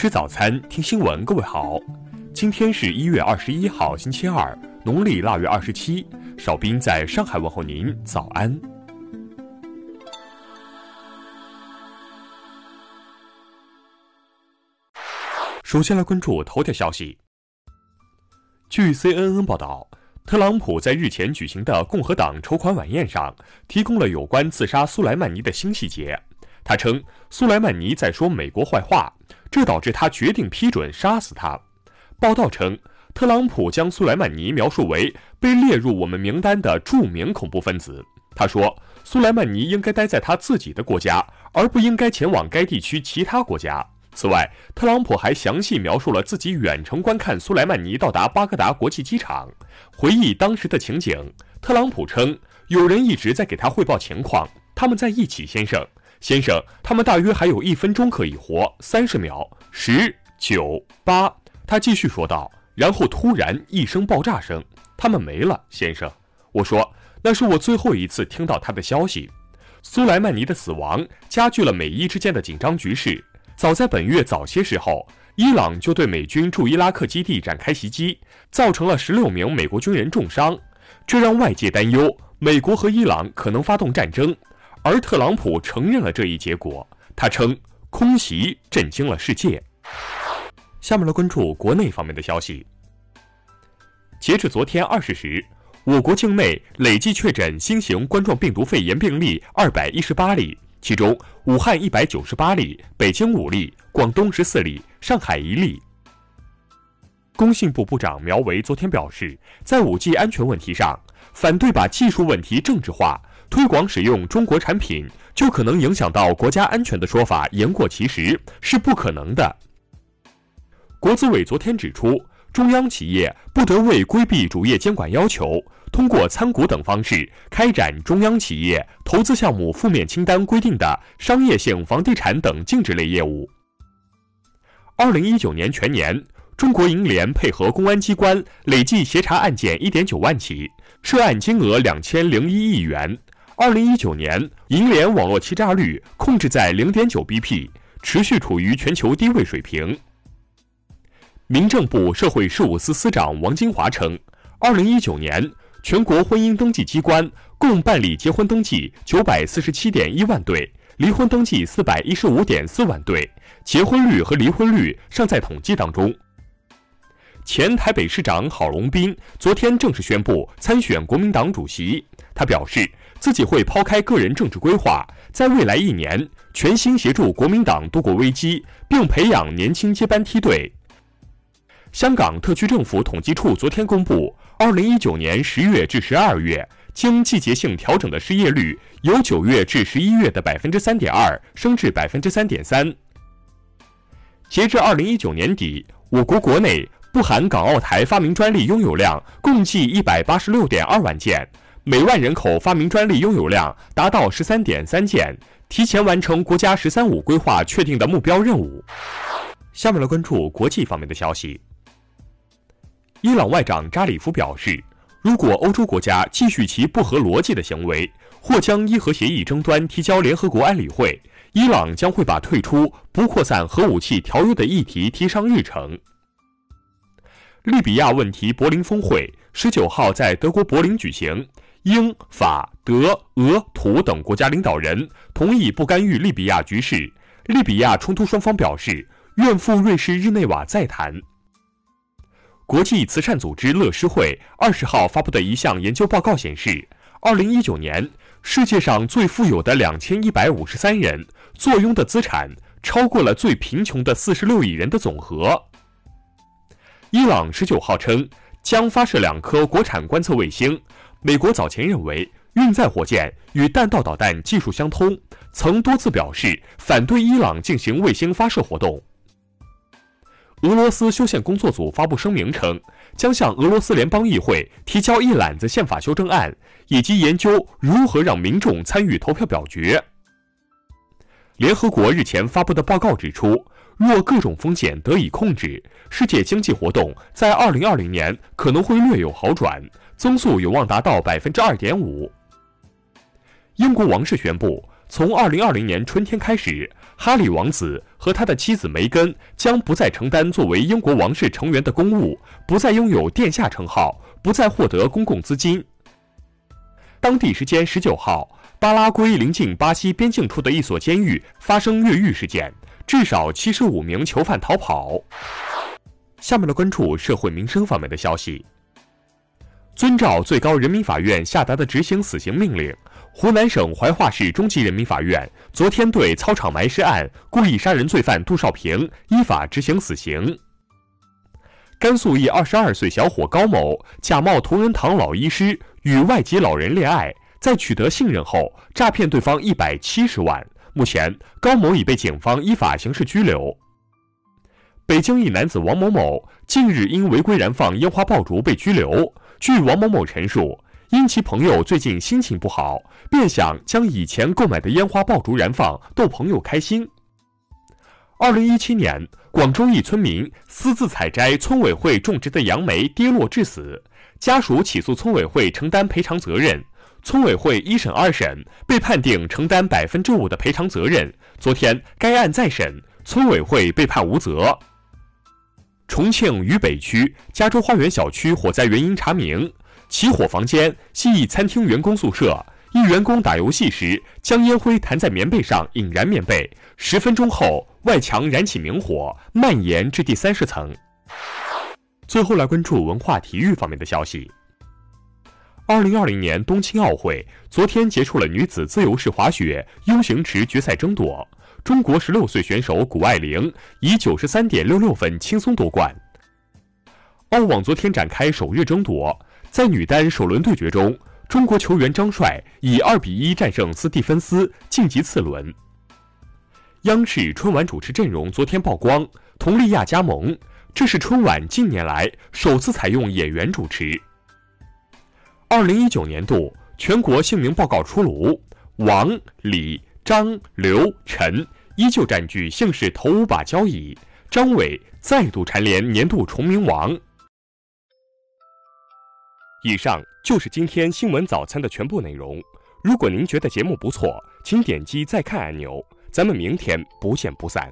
吃早餐，听新闻。各位好，今天是一月二十一号，星期二，农历腊月二十七。少斌在上海问候您，早安。首先来关注头条消息。据 CNN 报道，特朗普在日前举行的共和党筹款晚宴上，提供了有关刺杀苏莱曼尼的新细节。他称苏莱曼尼在说美国坏话，这导致他决定批准杀死他。报道称，特朗普将苏莱曼尼描述为被列入我们名单的著名恐怖分子。他说，苏莱曼尼应该待在他自己的国家，而不应该前往该地区其他国家。此外，特朗普还详细描述了自己远程观看苏莱曼尼到达巴格达国际机场，回忆当时的情景。特朗普称，有人一直在给他汇报情况，他们在一起，先生。先生，他们大约还有一分钟可以活，三十秒，十九八。他继续说道，然后突然一声爆炸声，他们没了，先生。我说，那是我最后一次听到他的消息。苏莱曼尼的死亡加剧了美伊之间的紧张局势。早在本月早些时候，伊朗就对美军驻伊拉克基地展开袭击，造成了十六名美国军人重伤，这让外界担忧美国和伊朗可能发动战争。而特朗普承认了这一结果，他称空袭震惊了世界。下面来关注国内方面的消息。截至昨天二十时，我国境内累计确诊新型冠状病毒肺炎病例二百一十八例，其中武汉一百九十八例，北京五例，广东十四例，上海一例。工信部部长苗圩昨天表示，在五 G 安全问题上，反对把技术问题政治化。推广使用中国产品就可能影响到国家安全的说法言过其实，是不可能的。国资委昨天指出，中央企业不得为规避主业监管要求，通过参股等方式开展中央企业投资项目负面清单规定的商业性房地产等禁止类业务。二零一九年全年，中国银联配合公安机关累计协查案件一点九万起，涉案金额两千零一亿元。二零一九年，银联网络欺诈率控制在零点九 BP，持续处于全球低位水平。民政部社会事务司司长王金华称，二零一九年全国婚姻登记机关共办理结婚登记九百四十七点一万对，离婚登记四百一十五点四万对，结婚率和离婚率尚在统计当中。前台北市长郝龙斌昨天正式宣布参选国民党主席，他表示。自己会抛开个人政治规划，在未来一年全心协助国民党度过危机，并培养年轻接班梯队。香港特区政府统计处昨天公布，二零一九年十月至十二月经季节性调整的失业率由九月至十一月的百分之三点二升至百分之三点三。截至二零一九年底，我国国内不含港澳台发明专利拥有量共计一百八十六点二万件。每万人口发明专利拥有量达到十三点三件，提前完成国家“十三五”规划确定的目标任务。下面来关注国际方面的消息。伊朗外长扎里夫表示，如果欧洲国家继续其不合逻辑的行为，或将伊核协议争端提交联合国安理会，伊朗将会把退出不扩散核武器条约的议题提上日程。利比亚问题柏林峰会十九号在德国柏林举行。英法德俄土等国家领导人同意不干预利比亚局势。利比亚冲突双方表示愿赴瑞士日内瓦再谈。国际慈善组织乐施会二十号发布的一项研究报告显示，二零一九年世界上最富有的两千一百五十三人坐拥的资产超过了最贫穷的四十六亿人的总和。伊朗十九号称将发射两颗国产观测卫星。美国早前认为运载火箭与弹道导弹技术相通，曾多次表示反对伊朗进行卫星发射活动。俄罗斯修宪工作组发布声明称，将向俄罗斯联邦议会提交一揽子宪法修正案，以及研究如何让民众参与投票表决。联合国日前发布的报告指出，若各种风险得以控制，世界经济活动在2020年可能会略有好转。增速有望达到百分之二点五。英国王室宣布，从二零二零年春天开始，哈里王子和他的妻子梅根将不再承担作为英国王室成员的公务，不再拥有殿下称号，不再获得公共资金。当地时间十九号，巴拉圭临近巴西边境处的一所监狱发生越狱事件，至少七十五名囚犯逃跑。下面来关注社会民生方面的消息。遵照最高人民法院下达的执行死刑命令。湖南省怀化市中级人民法院昨天对操场埋尸案故意杀人罪犯杜少平依法执行死刑。甘肃一二十二岁小伙高某假冒同仁堂老医师与外籍老人恋爱，在取得信任后诈骗对方一百七十万。目前，高某已被警方依法刑事拘留。北京一男子王某某近日因违规燃放烟花爆竹被拘留。据王某某陈述。因其朋友最近心情不好，便想将以前购买的烟花爆竹燃放，逗朋友开心。二零一七年，广州一村民私自采摘村委会种植的杨梅跌落致死，家属起诉村委会承担赔偿责任。村委会一审、二审被判定承担百分之五的赔偿责任。昨天，该案再审，村委会被判无责。重庆渝北区加州花园小区火灾原因查明。起火房间系一餐厅员工宿舍，一员工打游戏时将烟灰弹在棉被上引燃棉被，十分钟后外墙燃起明火，蔓延至第三十层。最后来关注文化体育方面的消息。二零二零年冬青奥会昨天结束了女子自由式滑雪 U 型池决赛争夺，中国十六岁选手谷爱凌以九十三点六六分轻松夺冠。澳网昨天展开首日争夺。在女单首轮对决中，中国球员张帅以二比一战胜斯蒂芬斯，晋级次轮。央视春晚主持阵容昨天曝光，佟丽娅加盟，这是春晚近年来首次采用演员主持。二零一九年度全国姓名报告出炉，王、李、张、刘、陈依旧占据姓氏头五把交椅，张伟再度蝉联年度重名王。以上就是今天新闻早餐的全部内容。如果您觉得节目不错，请点击再看按钮。咱们明天不见不散。